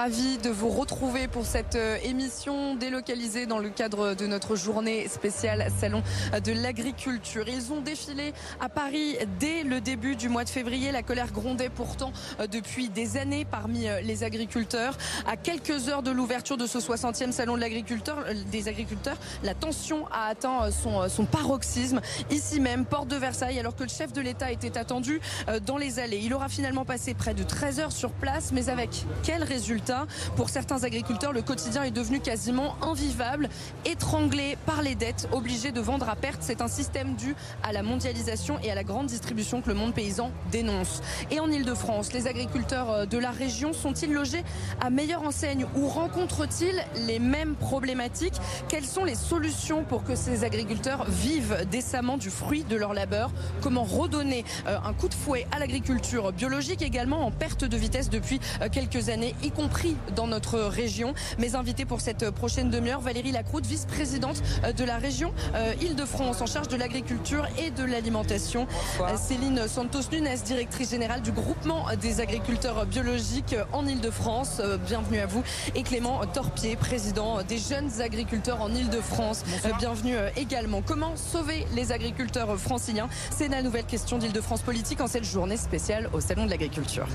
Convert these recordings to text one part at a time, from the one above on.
Ravi de vous retrouver pour cette euh, émission délocalisée dans le cadre de notre journée spéciale Salon de l'agriculture. Ils ont défilé à Paris dès le début du mois de février. La colère grondait pourtant euh, depuis des années parmi euh, les agriculteurs. À quelques heures de l'ouverture de ce 60e Salon de des agriculteurs, la tension a atteint son, son paroxysme ici même, porte de Versailles, alors que le chef de l'État était attendu dans les allées. Il aura finalement passé près de 13 heures sur place, mais avec quel résultat? Pour certains agriculteurs, le quotidien est devenu quasiment invivable, étranglé par les dettes, obligés de vendre à perte. C'est un système dû à la mondialisation et à la grande distribution que le monde paysan dénonce. Et en Ile-de-France, les agriculteurs euh, de la région sont-ils logés à meilleure enseigne ou rencontrent-ils les mêmes problématiques? Quelles sont les solutions pour que ces agriculteurs vivent décemment du fruit de leur labeur? Comment redonner euh, un coup de fouet à l'agriculture biologique également en perte de vitesse depuis euh, quelques années, y compris dans notre région. Mes invités pour cette prochaine demi-heure, Valérie Lacroute, vice-présidente euh, de la région euh, Île-de-France en charge de l'agriculture et de l'alimentation. Euh, Céline Santos-Nunes, directrice générale du groupement des agriculteurs biologiques en Île-de-France. Bienvenue à vous. Et Clément Torpier, président des jeunes agriculteurs en Île-de-France. Bienvenue également. Comment sauver les agriculteurs franciliens? C'est la nouvelle question d'Île-de-France politique en cette journée spéciale au Salon de l'agriculture.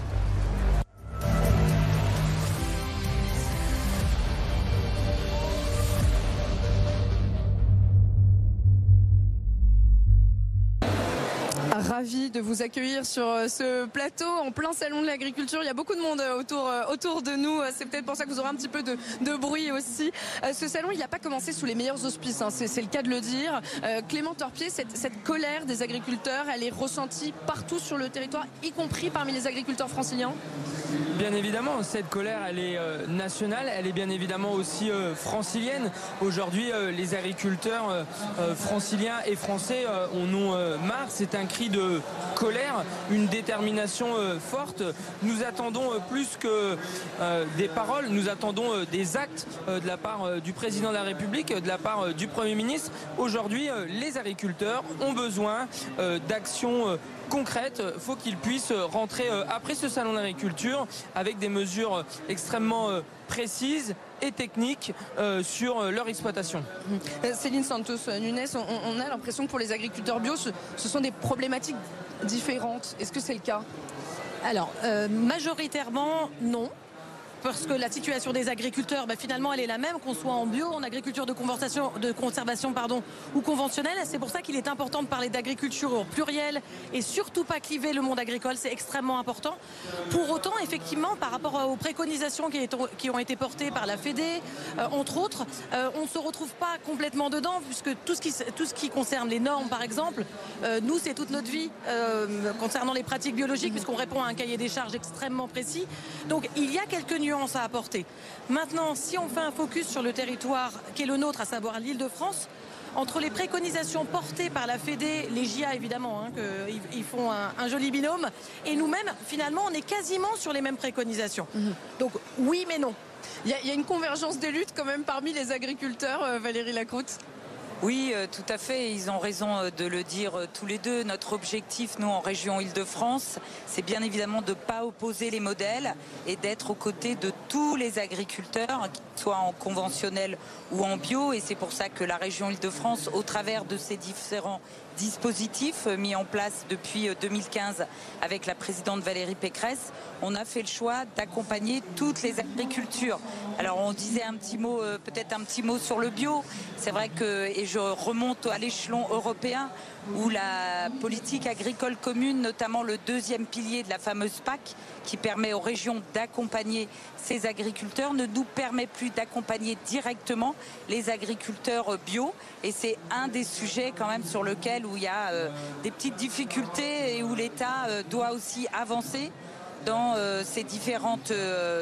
Ravi de vous accueillir sur euh, ce plateau en plein salon de l'agriculture. Il y a beaucoup de monde euh, autour, euh, autour de nous. C'est peut-être pour ça que vous aurez un petit peu de, de bruit aussi. Ce salon, il n'a pas commencé sous les meilleurs auspices, hein. c'est le cas de le dire. Clément Torpier, cette, cette, colère des agriculteurs, elle est ressentie partout sur le territoire, y compris parmi les agriculteurs franciliens Bien évidemment, cette colère, elle est nationale, elle est bien évidemment aussi francilienne. Aujourd'hui, les agriculteurs franciliens et français en ont marre. C'est un cri de colère, une détermination euh, forte. Nous attendons euh, plus que euh, des paroles, nous attendons des actes de la part du président de la République, de la part du Premier ministre. Aujourd'hui, les agriculteurs ont besoin d'actions concrètes. Il faut qu'ils puissent rentrer après ce salon d'agriculture avec des mesures extrêmement précises et techniques sur leur exploitation. Céline Santos Nunes, on, a l'impression que pour les agriculteurs bio, ce sont des problématiques différentes. Est-ce que c'est le cas? Alors, euh, majoritairement, non parce que la situation des agriculteurs, bah, finalement, elle est la même, qu'on soit en bio, en agriculture de, conservation pardon, ou conventionnelle. C'est pour ça qu'il est important de parler d'agriculture au pluriel et surtout pas cliver le monde agricole. C'est extrêmement important. Pour autant, effectivement, par rapport aux préconisations qui, ont été portées par la Fédé, euh, entre autres, euh, on ne se retrouve pas complètement dedans, puisque tout ce qui, tout ce qui concerne les normes, par exemple, euh, nous, c'est toute notre vie concernant les pratiques biologiques, puisqu'on répond à un cahier des charges extrêmement précis. Donc, il y a quelques nuances à apporter. Maintenant, si on fait un focus sur le territoire qui est le nôtre, à savoir l'île de France, entre les préconisations portées par la Fédé, les JA évidemment, hein, ils, font un, joli binôme, et nous-mêmes, finalement, on est quasiment sur les mêmes préconisations. Mhm. Donc oui, mais non. Il y, a une convergence des luttes quand même parmi les agriculteurs, euh, Valérie Lacroute? Oui, euh, tout à fait. Ils ont raison euh, de le dire euh, tous les deux. Notre objectif, nous, en région Île-de-France, c'est bien évidemment de ne pas opposer les modèles et d'être aux côtés de tous les agriculteurs, qu'ils soient en conventionnel ou en bio. Et c'est pour ça que la région Île-de-France, au travers de ces différents dispositifs mis en place depuis 2015 avec la présidente Valérie Pécresse, on a fait le choix d'accompagner toutes les agricultures. Alors on disait un petit mot, peut-être un petit mot sur le bio. C'est vrai que, je remonte à l'échelon européen, où la politique agricole commune, notamment le deuxième pilier de la fameuse PAC, qui permet aux régions d'accompagner ces agriculteurs, ne nous permet plus d'accompagner directement les agriculteurs bio. Et c'est un des sujets quand même sur lequel il y a euh, des petites difficultés et où l'État euh, doit aussi avancer dans euh, ces différentes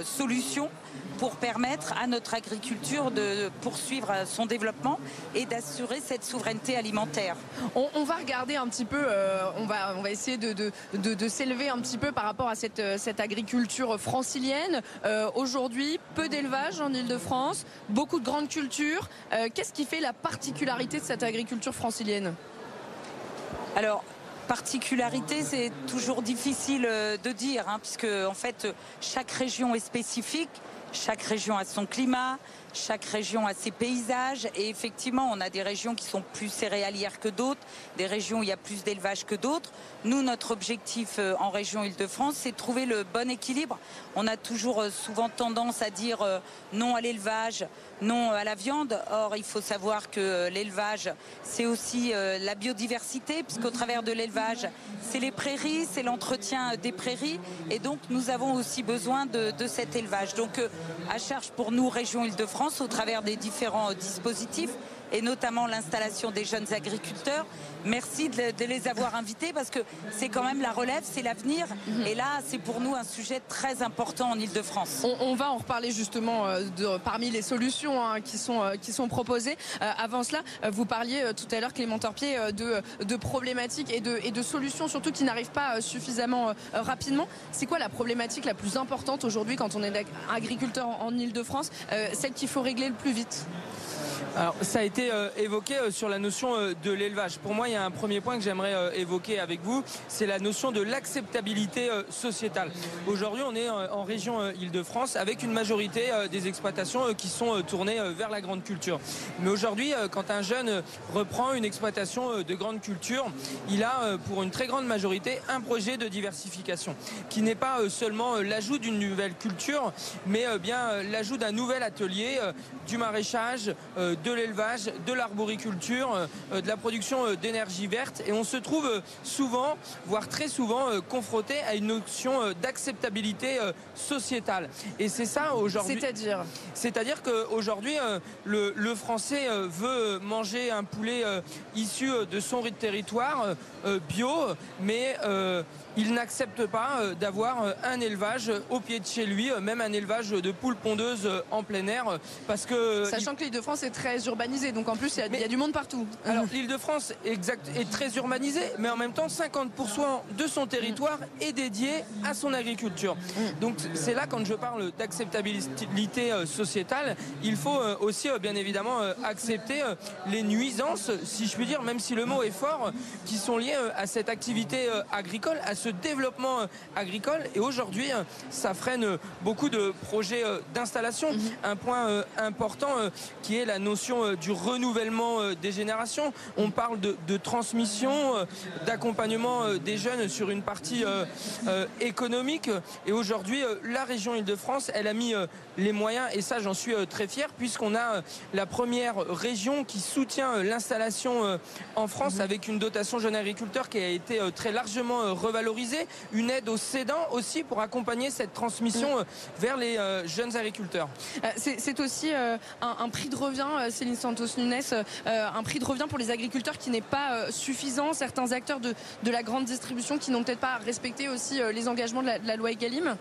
solutions pour permettre à notre agriculture de poursuivre son développement et d'assurer cette souveraineté alimentaire. On, va regarder un petit peu, euh, on, va, on va essayer de, de, s'élever un petit peu par rapport à cette, cette agriculture francilienne. Euh, aujourd'hui, peu d'élevage en Ile-de-France, beaucoup de grandes cultures. Euh, qu'est-ce qui fait la particularité de cette agriculture francilienne? Alors, particularité, c'est toujours difficile euh, de dire, hein, puisque en fait, chaque région est spécifique, chaque région a son climat, chaque région a ses paysages et effectivement, on a des régions qui sont plus céréalières que d'autres, des régions où il y a plus d'élevage que d'autres. Nous, notre objectif euh, en région Île-de-France, c'est de trouver le bon équilibre. On a toujours euh, souvent tendance à dire euh, non à l'élevage, non à la viande. Or, il faut savoir que l'élevage, c'est aussi la biodiversité, puisqu'au travers de l'élevage, c'est les prairies, c'est l'entretien des prairies. Et donc, nous avons aussi besoin de, cet élevage. Donc, à charge pour nous, région Île-de-France, au travers des différents dispositifs et notamment l'installation des jeunes agriculteurs. Merci de, les avoir invités parce que c'est quand même la relève, c'est l'avenir. Mhm. Et là, c'est pour nous un sujet très important en Ile-de-France. On, va en reparler justement euh, de, parmi les solutions hein, qui, sont, euh, qui sont proposées. Euh, avant cela, vous parliez tout à l'heure, Clément Torpier, de, de problématiques et de, et de solutions surtout qui n'arrivent pas suffisamment rapidement. C'est quoi la problématique la plus importante aujourd'hui quand on est agriculteur en, en Ile-de-France Celle qu'il faut régler le plus vite? Alors, ça a été euh, évoqué euh, sur la notion euh, de l'élevage. Pour moi, il y a un premier point que j'aimerais évoquer avec vous, c'est la notion de l'acceptabilité sociétale. Aujourd'hui, on est en région Île-de-France avec une majorité des exploitations qui sont tournées vers la grande culture. Mais aujourd'hui, quand un jeune reprend une exploitation de grande culture, il a pour une très grande majorité un projet de diversification qui n'est pas seulement l'ajout d'une nouvelle culture, mais bien l'ajout d'un nouvel atelier, du maraîchage, de l'élevage, de l'arboriculture, euh, de la production euh, d'énergie verte. Et on se trouve souvent, voire très souvent, confronté à une notion d'acceptabilité sociétale. Et c'est ça aujourd'hui. C'est-à-dire C'est-à-dire qu'aujourd'hui, le, le Français veut manger un poulet issu de son territoire bio, mais il n'accepte pas euh, d'avoir euh, un élevage au pied de chez lui, euh, même un élevage de poules pondeuses en plein air, parce que sachant que l'Île-de-France est très urbanisée, donc en plus il y, a du monde partout. Alors l'Île-de-France est très urbanisée, mais en même temps 50% de son territoire est dédié à son agriculture. Donc c'est là quand je parle d'acceptabilité sociétale, il faut aussi bien évidemment accepter les nuisances, si je puis dire, même si le mot est fort, qui sont liées à cette activité agricole, à ce développement euh, agricole. Et aujourd'hui, euh, ça freine beaucoup de projets euh, d'installation. Mhm. Un point important qui est la notion du renouvellement des générations. On parle de, de transmission, d'accompagnement des jeunes sur une partie économique. Et aujourd'hui, la région Île-de-France, elle a mis les moyens, et ça j'en suis très fier, puisqu'on a la première région qui soutient l'installation en France mhm. avec une dotation jeune agriculteur qui a été très largement revalorisée une aide aux cédants aussi pour accompagner cette transmission mm. euh, vers les euh, jeunes agriculteurs. Euh, c'est aussi un, prix de revient, Céline Santos-Nunes, un prix de revient pour les agriculteurs qui n'est pas suffisant. Certains acteurs de, la grande distribution qui n'ont peut-être pas respecté aussi les engagements de la, loi Egalim?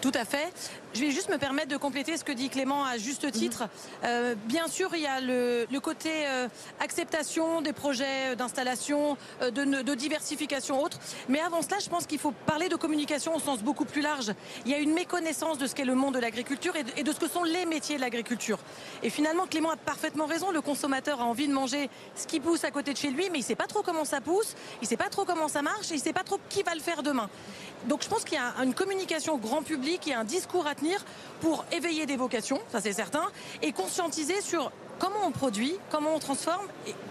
Tout à fait. Je vais juste me permettre de compléter ce que dit Clément à juste titre. Euh, bien sûr, il y a le, côté euh, acceptation des projets d'installation, euh, de, diversification autre. Mais avant cela, je pense qu'il faut parler de communication au sens beaucoup plus large. Il y a une méconnaissance de ce qu'est le monde de l'agriculture et, de ce que sont les métiers de l'agriculture. Et finalement, Clément a parfaitement raison. Le consommateur a envie de manger ce qui pousse à côté de chez lui, mais il ne sait pas trop comment ça pousse, il ne sait pas trop comment ça marche, et il ne sait pas trop qui va le faire demain. Donc je pense qu'il y a une communication au grand public, il y a un discours à tenir pour éveiller des vocations, ça c'est certain, et conscientiser sur comment on produit, comment on transforme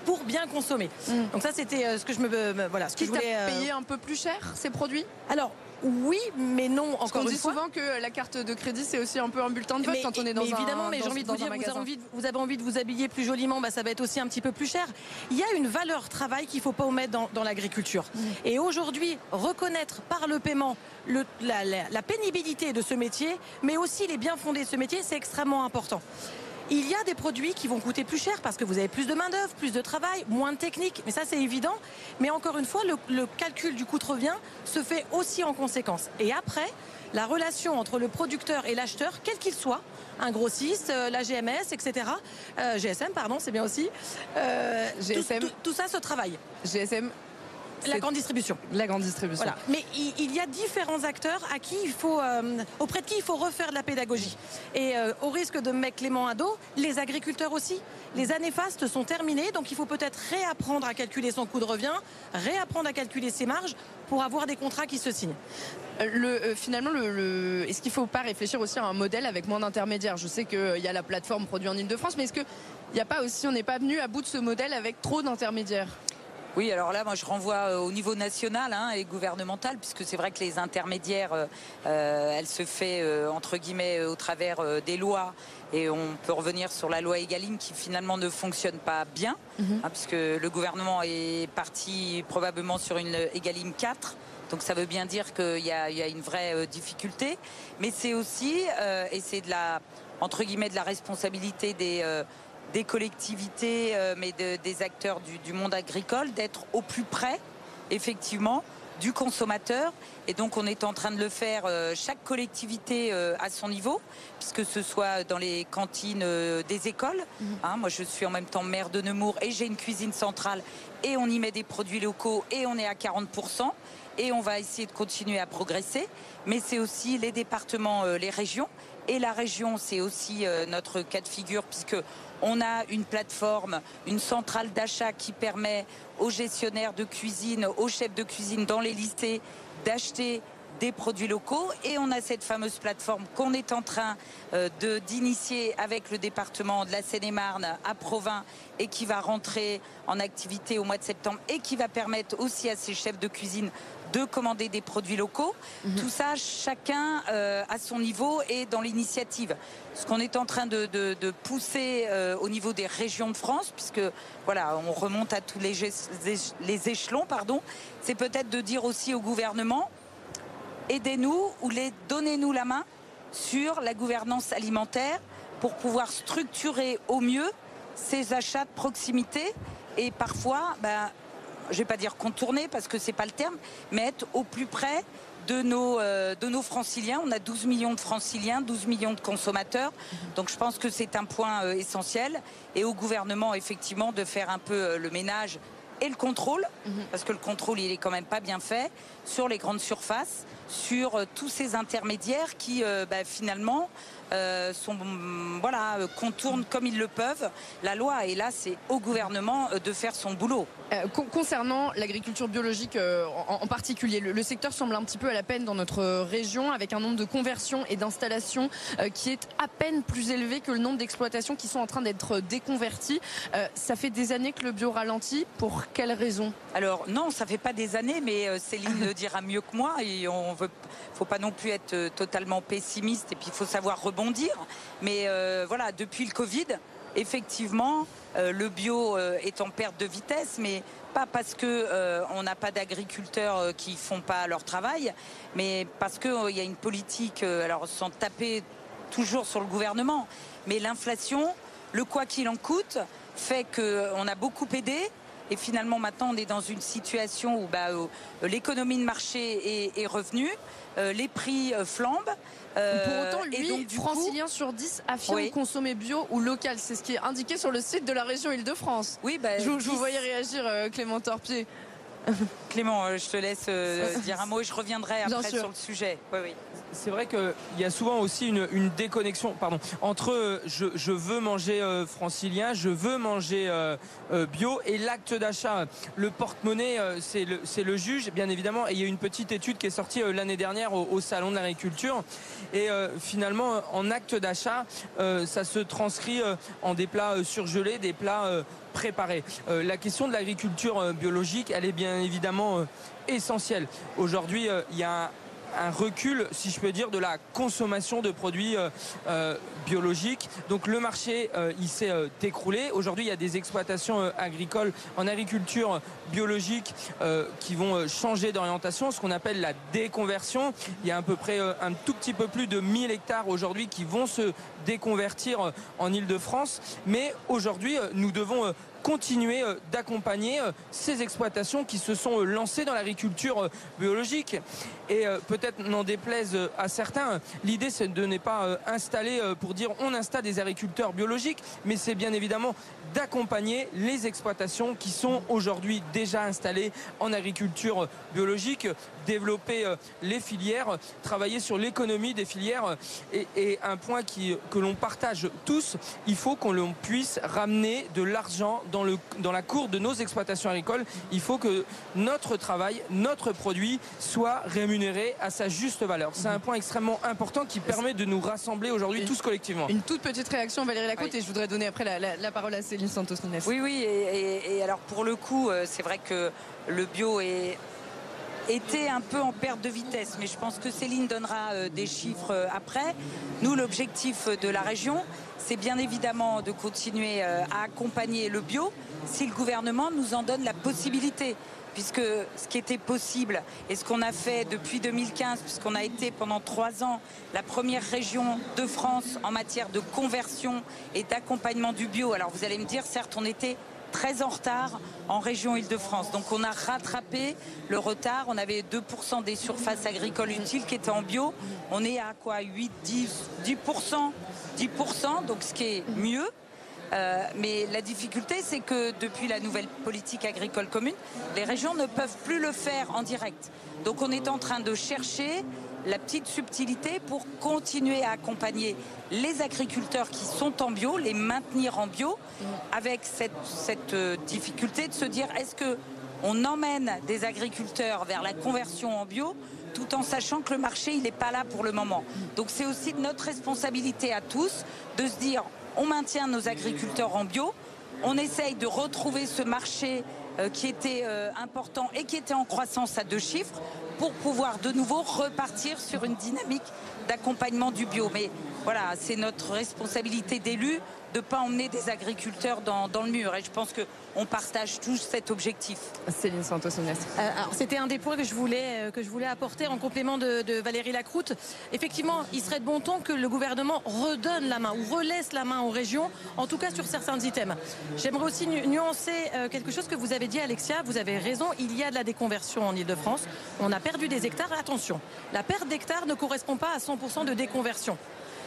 pour bien consommer. Mm. Donc ça c'était euh, ce que je me voilà, ce que je voulais euh, payer un peu plus cher ces produits? Alors oui, mais non. Encore Parce on dit souvent que la carte de crédit c'est aussi un peu un bulletin de vote quand on est dans mais évidemment, mais j'ai envie de vous dire, vous avez, envie de, vous avez envie de vous habiller plus joliment, bah, ça va être aussi un petit peu plus cher. Il y a une valeur travail qu'il faut pas omettre dans, dans l'agriculture. Mm. Et aujourd'hui, reconnaître par le paiement le, la, la pénibilité de ce métier, mais aussi les biens fondés de ce métier, c'est extrêmement important. Il y a des produits qui vont coûter plus cher parce que vous avez plus de main-d'œuvre, plus de travail, moins de technique. Mais ça, c'est évident. Mais encore une fois, le, calcul du coût de revient se fait aussi en conséquence. Et après, la relation entre le producteur et l'acheteur, quel qu'il soit, un grossiste, euh, la GMS, etc. Euh, GSM, pardon, c'est bien aussi. Euh, GSM. Tout, ça se travaille. GSM La grande distribution. La grande distribution. Mais il, y a différents acteurs à qui il faut, euh, auprès de qui il faut refaire de la pédagogie. Et euh, au risque de mettre Clément à dos, les agriculteurs aussi. Les années fastes sont terminées, donc il faut peut-être réapprendre à calculer son coût de revient, réapprendre à calculer ses marges pour avoir des contrats qui se signent. Euh, le, finalement, le, est-ce qu'il ne faut pas réfléchir aussi à un modèle avec moins d'intermédiaires? Je sais qu'il y a la plateforme produit en Ile-de-France, mais est-ce qu'il n'y a pas aussi, on n'est pas venu à bout de ce modèle avec trop d'intermédiaires? Oui, alors là, moi, je renvoie euh, au niveau national hein, et gouvernemental, puisque c'est vrai que les intermédiaires, euh, euh, elle se fait entre guillemets au travers des lois, et on peut revenir sur la loi Egalim qui finalement ne fonctionne pas bien, mhm. hein, puisque le gouvernement est parti probablement sur une Egalim 4. Donc ça veut bien dire qu'il y, a une vraie difficulté, mais c'est aussi, et c'est de la entre guillemets de la responsabilité des des collectivités, euh, mais des acteurs du, monde agricole, d'être au plus près, effectivement, du consommateur. Et donc on est en train de le faire, euh, chaque collectivité euh, à son niveau, puisque ce soit dans les cantines des écoles. Mhm. Hein, moi je suis en même temps maire de Nemours et j'ai une cuisine centrale et on y met des produits locaux et on est à 40%. Et on va essayer de continuer à progresser. Mais c'est aussi les départements, les régions. Et la région, c'est aussi notre cas de figure, puisque on a une plateforme, une centrale d'achat qui permet aux gestionnaires de cuisine, aux chefs de cuisine dans les lycées d'acheter des produits locaux. Et on a cette fameuse plateforme qu'on est en train euh, d'initier avec le département de la Seine-et-Marne à Provins et qui va rentrer en activité au mois de septembre et qui va permettre aussi à ces chefs de cuisine de commander des produits locaux. Mhm. Tout ça, chacun euh, à son niveau et dans l'initiative. Ce qu'on est en train de, pousser euh, au niveau des régions de France, puisque voilà, on remonte à tous les, les échelons, pardon, c'est peut-être de dire aussi au gouvernement aidez-nous ou donnez-nous la main sur la gouvernance alimentaire pour pouvoir structurer au mieux ces achats de proximité et parfois ben, je vais pas dire contourner parce que c'est pas le terme, mais être au plus près de nos, euh, de nos franciliens. On a 12 millions de franciliens, 12 millions de consommateurs. Donc je pense que c'est un point euh, essentiel. Et au gouvernement, effectivement, de faire un peu euh, le ménage et le contrôle, mhm. parce que le contrôle, il est quand même pas bien fait, sur les grandes surfaces, sur tous ces intermédiaires qui, bah, finalement, euh, sont, voilà, contournent comme ils le peuvent la loi. Et là, c'est au gouvernement euh, de faire son boulot. Euh, concernant l'agriculture biologique en, particulier, le, secteur semble un petit peu à la peine dans notre région, avec un nombre de conversions et d'installations qui est à peine plus élevé que le nombre d'exploitations qui sont en train d'être déconverties. ça fait des années que le bio ralentit. Pour quelles raisons Alors non, ça fait pas des années, mais Céline le dira mieux que moi. Et on veut, faut pas non plus être totalement pessimiste. Et puis il faut savoir Mais euh, voilà, depuis le Covid, effectivement, euh, le bio euh, est en perte de vitesse, mais pas parce que on n'a pas d'agriculteurs qui font pas leur travail, mais parce qu'il y a une politique, alors sans taper toujours sur le gouvernement, mais l'inflation, le quoi qu'il en coûte, fait qu'on a beaucoup aidé. Et finalement, maintenant, on est dans une situation où bah, l'économie de marché est, est revenue, les prix flambent. Euh, Pour autant, lui, donc, francilien sur 10 affirme consommer bio ou local. C'est ce qui est indiqué sur le site de la région Île-de-France. Oui, bah, je, vous voyais réagir, euh, Clément Torpier. Clément, euh, je te laisse dire un mot et je reviendrai après sur le sujet. Oui, oui c'est vrai qu'il y a souvent aussi une, déconnexion pardon, entre euh, je, veux manger euh, francilien, je veux manger euh, bio et l'acte d'achat. Le porte-monnaie, c'est le, le, juge, bien évidemment. Et il y a une petite étude qui est sortie l'année dernière au, Salon de l'agriculture. Et finalement, en acte d'achat, ça se transcrit en des plats surgelés, des plats préparés. la question de l'agriculture biologique, elle est bien évidemment essentielle. Aujourd'hui, il y a un recul, si je peux dire, de la consommation de produits euh, euh, biologiques. Donc le marché, euh, il s'est écroulé. Aujourd'hui, il y a des exploitations agricoles en agriculture biologique qui vont changer d'orientation, ce qu'on appelle la déconversion. Il y a à peu près un tout petit peu plus de 1000 hectares aujourd'hui qui vont se déconvertir en Ile-de-France. Mais aujourd'hui, nous devons continuer d'accompagner ces exploitations qui se sont lancées dans l'agriculture biologique. Et peut-être n'en déplaise à certains, l'idée c'est de ne pas installer pour dire on installe des agriculteurs biologiques, mais c'est bien évidemment d'accompagner les exploitations qui sont aujourd'hui déjà installées en agriculture biologique, développer euh, les filières, travailler sur l'économie des filières. Et, un point que l'on partage tous, il faut qu'on puisse ramener de l'argent dans la cour de nos exploitations agricoles. Il faut que notre travail, notre produit soit rémunéré à sa juste valeur. C'est un point extrêmement important qui permet de nous rassembler aujourd'hui tous collectivement. Une toute petite réaction, Valérie Lacôte, et je voudrais donner après la, parole à Céline Santos Nunes. Oui, oui, et, et alors pour le coup, euh, c'est vrai que le bio est était un peu en perte de vitesse. Mais je pense que Céline donnera euh, des chiffres euh, après. Nous, l'objectif de la région, c'est bien évidemment de continuer euh, à accompagner le bio si le gouvernement nous en donne la possibilité puisque ce qui était possible et ce qu'on a fait depuis 2015, puisqu'on a été pendant trois ans la première région de France en matière de conversion et d'accompagnement du bio. Alors vous allez me dire, certes, on était très en retard en région Île-de-France. Donc on a rattrapé le retard. On avait 2% des surfaces agricoles utiles qui étaient en bio. On est à quoi? 8, 10, 10%, 10%, donc ce qui est mieux. Euh, mais la difficulté, c'est que depuis la nouvelle politique agricole commune, les régions ne peuvent plus le faire en direct. Donc on est en train de chercher la petite subtilité pour continuer à accompagner les agriculteurs qui sont en bio, les maintenir en bio, avec cette, euh, difficulté de se dire est-ce que on emmène des agriculteurs vers la conversion en bio tout en sachant que le marché n'est pas là pour le moment. Donc c'est aussi notre responsabilité à tous de se dire on maintient nos agriculteurs en bio, on essaye de retrouver ce marché euh, qui était euh, important et qui était en croissance à deux chiffres pour pouvoir de nouveau repartir sur une dynamique d'accompagnement du bio. Mais voilà, c'est notre responsabilité d'élus de ne pas emmener des agriculteurs dans, le mur. Et je pense qu'on partage tous cet objectif. Céline Santos euh, C'était un des points que je voulais, euh, que je voulais apporter en complément de, Valérie Lacroute. Effectivement, il serait de bon ton que le gouvernement redonne la main ou relaisse la main aux régions, en tout cas sur certains items. J'aimerais aussi nuancer euh, quelque chose que vous avez dit, Alexia. Vous avez raison, il y a de la déconversion en Ile-de-France. On a perdu des hectares. Attention, la perte d'hectares ne correspond pas à 100% de déconversion.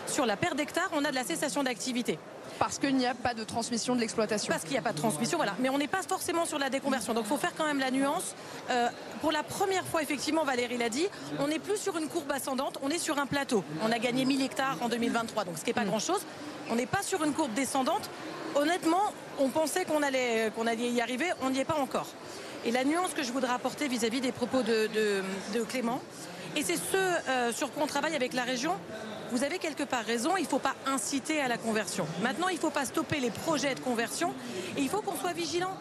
Sur la perte d'hectares, on a de la cessation d'activité. Parce qu'il n'y a pas de transmission de l'exploitation. Parce qu'il n'y a pas de transmission, voilà. Mais on n'est pas forcément sur la déconversion. Donc il faut faire quand même la nuance. Euh, pour la première fois, effectivement, Valérie l'a dit, on n'est plus sur une courbe ascendante, on est sur un plateau. On a gagné 1000 hectares en 2023, donc ce qui n'est pas mm. grand-chose. On n'est pas sur une courbe descendante. Honnêtement, on pensait qu'on allait, qu'on allait y arriver, on n'y est pas encore. Et la nuance que je voudrais apporter vis-à-vis des propos de, Clément, et c'est ce euh, sur quoi on travaille avec la région, vous avez quelque part raison, il ne faut pas inciter à la conversion. Maintenant, il ne faut pas stopper les projets de conversion et il faut qu'on soit vigilant.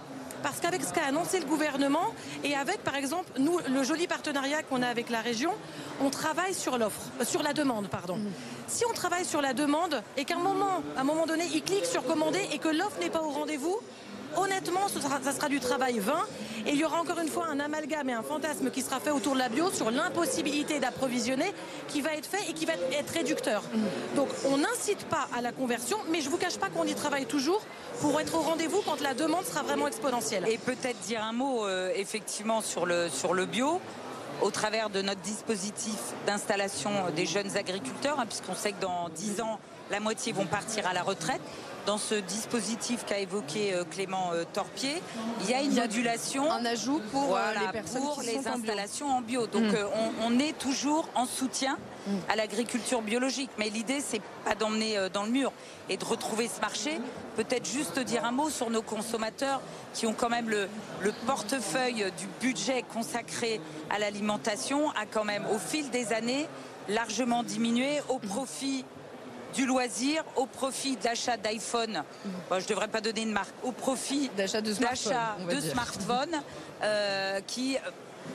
Parce qu'avec ce qu'a annoncé le gouvernement et avec, par exemple, nous, le joli partenariat qu'on a avec la région, on travaille sur l'offre, euh, sur la demande, pardon. Si on travaille sur la demande et qu'à un moment, un moment donné, il clique sur commander et que l'offre n'est pas au rendez-vous, honnêtement, ça sera, du travail vain. Et il y aura encore une fois un amalgame et un fantasme qui sera fait autour de la bio sur l'impossibilité d'approvisionner qui va être fait et qui va être réducteur. Donc on n'incite pas à la conversion, mais je ne vous cache pas qu'on y travaille toujours pour être au rendez-vous quand la demande sera vraiment exponentielle. Et peut-être dire un mot euh, effectivement sur le, bio au travers de notre dispositif d'installation des jeunes agriculteurs, hein, puisqu'on sait que dans 10 ans, la moitié vont partir à la retraite dans ce dispositif qu'a évoqué euh, Clément euh, Torpier, il y a une modulation. Un ajout pour euh, les personnes pour les installations en bio. Donc mm. on, est toujours en soutien mm. à l'agriculture biologique. Mais l'idée, c'est pas d'emmener dans le mur et de retrouver ce marché. Peut-être juste dire un mot sur nos consommateurs qui ont quand même le, le portefeuille du budget consacré à l'alimentation a quand même au fil des années largement diminué au profit du loisir au profit d'achat d'iPhone. je ne devrais pas donner une marque. Au profit d'achat de smartphones euh, qui,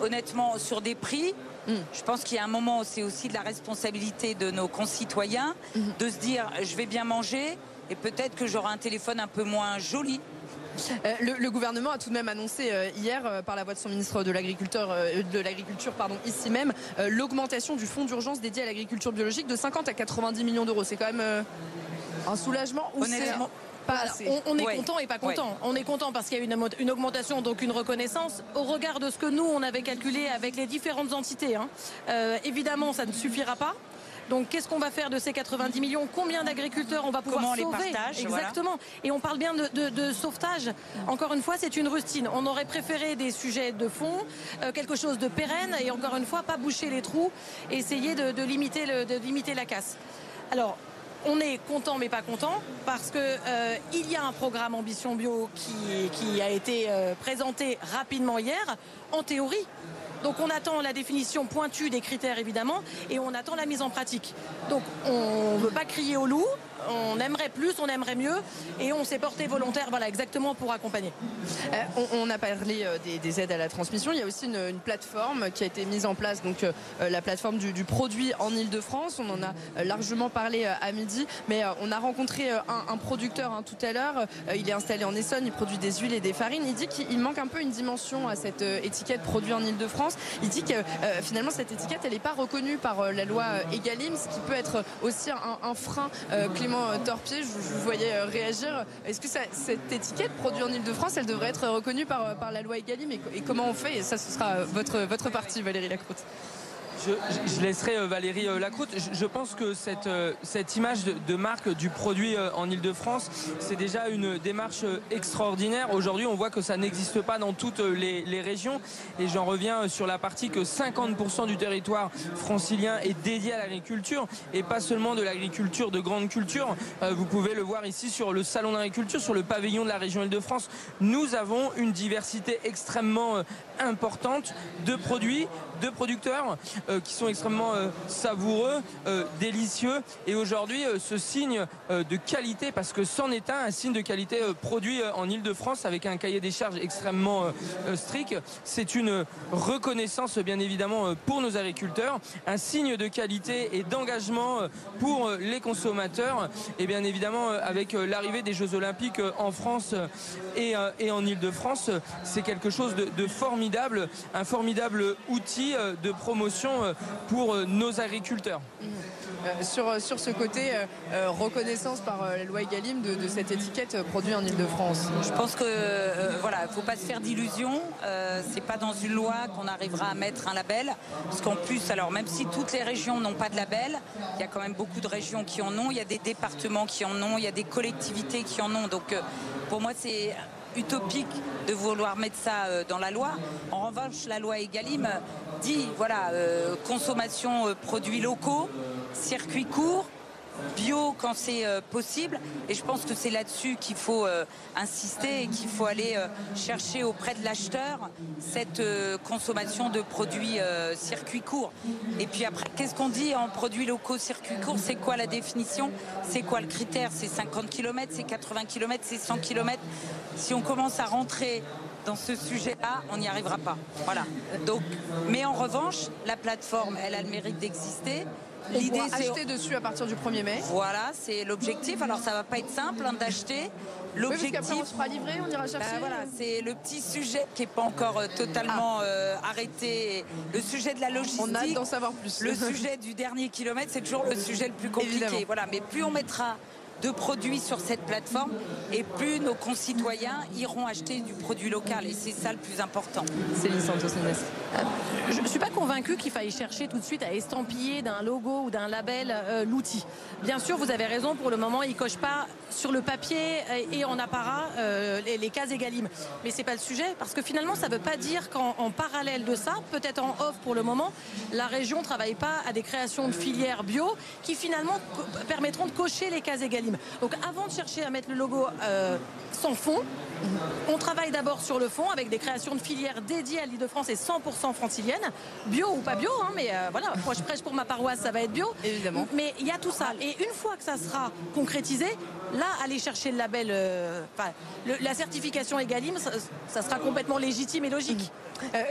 honnêtement, sur des prix, mm. je pense qu'il y a un moment où c'est aussi de la responsabilité de nos concitoyens mm. de se dire je vais bien manger et peut-être que j'aurai un téléphone un peu moins joli euh, le, gouvernement a tout de même annoncé euh, hier, euh, par la voix de son ministre de l'Agriculture, de l'Agriculture pardon, ici même, l'augmentation du fonds d'urgence dédié à l'agriculture biologique de 50 à 90 millions d'euros. C'est quand même un soulagement Honnêtement, on, est content et pas content. On est content parce qu'il y a une, une, augmentation, donc une reconnaissance. Au regard de ce que nous, on avait calculé avec les différentes entités, hein. euh, évidemment, ça ne suffira pas. Donc qu'est-ce qu'on va faire de ces 90 millions? Combien d'agriculteurs on va pouvoir Comment sauver les partage, Exactement. Et on parle bien de, sauvetage. Encore une fois, c'est une rustine. On aurait préféré des sujets de fond, euh, quelque chose de pérenne, et encore une fois, pas boucher les trous, essayer de, limiter, de limiter la casse. Alors, on est content mais pas content parce que euh, il y a un programme Ambition Bio qui, a été euh, présenté rapidement hier en théorie. Donc on attend la définition pointue des critères évidemment et on attend la mise en pratique. Donc on ne veut pas crier au loup, on aimerait plus, on aimerait mieux, et on s'est porté volontaire, voilà, exactement pour accompagner. Euh, on, a parlé euh, des, aides à la transmission. Il y a aussi une, plateforme qui a été mise en place, donc euh, la plateforme du, produit en Ile-de-France. On en a largement parlé à midi, mais on a rencontré un, producteur hein, tout à l'heure. il est installé en Essonne, il produit des huiles et des farines. Il dit qu'il manque un peu une dimension à cette étiquette produit en Ile-de-France. Il dit que finalement cette étiquette, elle n'est pas reconnue par la loi Egalim, ce qui peut être aussi un, un frein climatique euh, Torpier, je, vous voyais euh, réagir. Est-ce que cette étiquette produite en Ile-de-France, elle devrait être reconnue par, euh, la loi Egalim? Et, comment on fait? Et ça, ce sera votre, votre partie, Valérie Lacroute. Je, laisserai euh, Valérie euh, Lacroute. Je, pense que cette, euh, cette image de, marque du produit en Ile-de-France, c'est déjà une démarche extraordinaire. Aujourd'hui, on voit que ça n'existe pas dans toutes les, régions. Et j'en reviens sur la partie que 50% du territoire francilien est dédié à l'agriculture et pas seulement de l'agriculture de grande culture. Vous pouvez le voir ici sur le salon d'agriculture, sur le pavillon de la région Ile-de-France. Nous avons une diversité extrêmement importante de produits, de producteurs qui sont extrêmement euh, savoureux, euh, délicieux. Et aujourd'hui, ce signe de qualité, parce que c'en est un, un signe de qualité produit en Ile-de-France avec un cahier des charges extrêmement strict, c'est une reconnaissance bien évidemment pour nos agriculteurs, un signe de qualité et d'engagement pour les consommateurs. Et bien évidemment, avec l'arrivée des Jeux Olympiques en France et, en Ile-de-France, c'est quelque chose de formidable, un formidable outil de promotion euh, pour euh, nos agriculteurs. Euh, sur, sur ce côté reconnaissance par la loi Egalim de, cette étiquette produit en Ile-de-France Je pense que voilà, faut pas se faire d'illusions. c'est pas dans une loi qu'on arrivera à mettre un label, parce qu'en plus, alors même si toutes les régions n'ont pas de label, il y a quand même beaucoup de régions qui en ont, il y a des départements qui en ont, il y a des collectivités qui en ont. Donc pour moi, c'est utopique de vouloir mettre ça dans la loi. En revanche, la loi Egalim dit voilà, euh, consommation euh, produits locaux, circuit court, bio quand c'est euh, possible. Et je pense que c'est là-dessus qu'il faut insister et qu'il faut aller chercher auprès de l'acheteur cette consommation de produits circuit court. Et puis après, qu'est-ce qu'on dit en produits locaux circuit court C'est quoi la définition? C'est quoi le critère? C'est 50 km, c'est 80 km, c'est 100 km Si on commence à rentrer dans ce sujet-là, on n'y arrivera pas. Voilà. Donc, mais en revanche, la plateforme, elle a le mérite d'exister. L'idée, c'est acheter dessus à partir du 1er mai. Voilà, c'est l'objectif. Alors, ça va pas être simple hein, d'acheter. L'objectif, oui, on sera livré, on ira chercher. Ben voilà, c'est le petit sujet qui n'est pas encore euh, totalement ah. euh, arrêté. Le sujet de la logistique. On a hâte d'en savoir plus. Le sujet du dernier kilomètre, c'est toujours le sujet le plus compliqué. Voilà, mais plus on mettra de produits sur cette plateforme et plus nos concitoyens iront acheter du produit local. Et c'est ça le plus important. Céline Santos euh, Je ne suis pas convaincue qu'il faille chercher tout de suite à estampiller d'un logo ou d'un label euh, l'outil. Bien sûr, vous avez raison, pour le moment, il ne coche pas sur le papier et en apparat euh, les, cases égalimes. Mais ce n'est pas le sujet, parce que finalement, ça ne veut pas dire qu'en parallèle de ça, peut-être en off pour le moment, la région ne travaille pas à des créations de filières bio qui finalement permettront de cocher les cases Donc avant de chercher à mettre le logo euh, sans fond, on travaille d'abord sur le fond avec des créations de filières dédiées à l'île de France et 100% francilienne, bio ou pas bio, hein, mais euh, voilà, moi je prêche pour ma paroisse, ça va être bio. Évidemment. Mais il y a tout ça. Et une fois que ça sera concrétisé, là, aller chercher le label, euh, la certification Egalim, ça, sera complètement légitime et logique.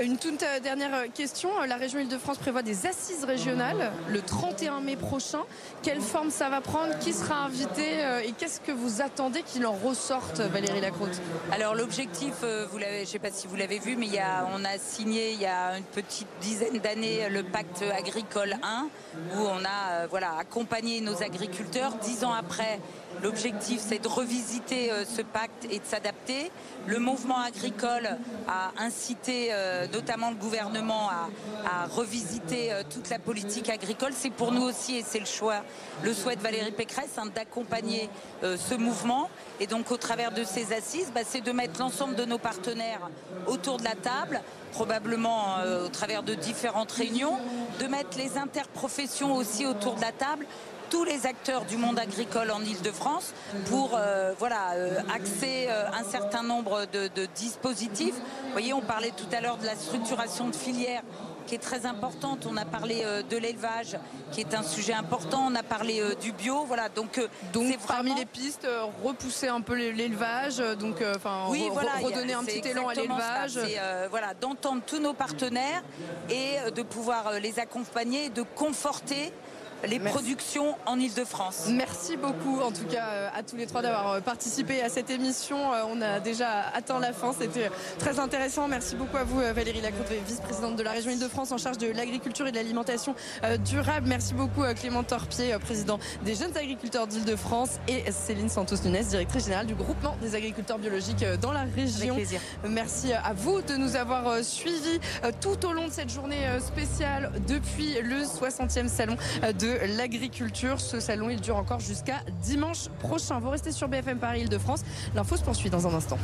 une toute dernière question. La région Île-de-France prévoit des assises régionales le 31 mai prochain. Quelle forme ça va prendre? Qui sera invité et qu'est-ce que vous attendez qu'il en ressorte, Valérie Lacroute? Alors l'objectif, vous l'avez, je ne sais pas si vous l'avez vu, mais il y a, on a signé il y a une petite dizaine d'années le pacte agricole 1, où on a voilà, accompagné nos agriculteurs. Dix ans après, L'objectif, c'est de revisiter euh, ce pacte et de s'adapter. Le mouvement agricole a incité euh, notamment le gouvernement à, revisiter euh, toute la politique agricole. C'est pour nous aussi, et c'est le choix, le souhait de Valérie Pécresse, hein, d'accompagner ce mouvement. Et donc, au travers de ces assises, bah, c'est de mettre l'ensemble de nos partenaires autour de la table probablement au travers de différentes réunions, de mettre les interprofessions aussi autour de la table tous les acteurs du monde agricole en Ile-de-France pour euh, voilà, euh, axer euh, un certain nombre de, dispositifs. Vous voyez, on parlait tout à l'heure de la structuration de filières qui est très importante. On a parlé de l'élevage, qui est un sujet important. On a parlé du bio. Voilà, donc, donc parmi les pistes, repousser un peu l'élevage, donc enfin redonner un petit élan à l'élevage. voilà, d'entendre tous nos partenaires et de pouvoir les accompagner, de conforter les productions en Ile-de-France. Merci beaucoup en tout cas euh, à tous les trois d'avoir euh, participé à cette émission. Euh, on a déjà atteint la fin, c'était très intéressant. Merci beaucoup à vous Valérie Lacroix, vice-présidente de la région Ile-de-France en charge de l'agriculture et de l'alimentation durable. Merci beaucoup Clément Torpier, président des jeunes agriculteurs d'Île-de-France et Céline Santos-Nunes, directrice générale du groupement des agriculteurs biologiques dans la région. Merci à vous de nous avoir suivis tout au long de cette journée spéciale depuis le 60e salon l'agriculture. Ce salon, il dure encore jusqu'à dimanche prochain. Vous restez sur BFM Paris Île-de-France. L'info se poursuit dans un instant.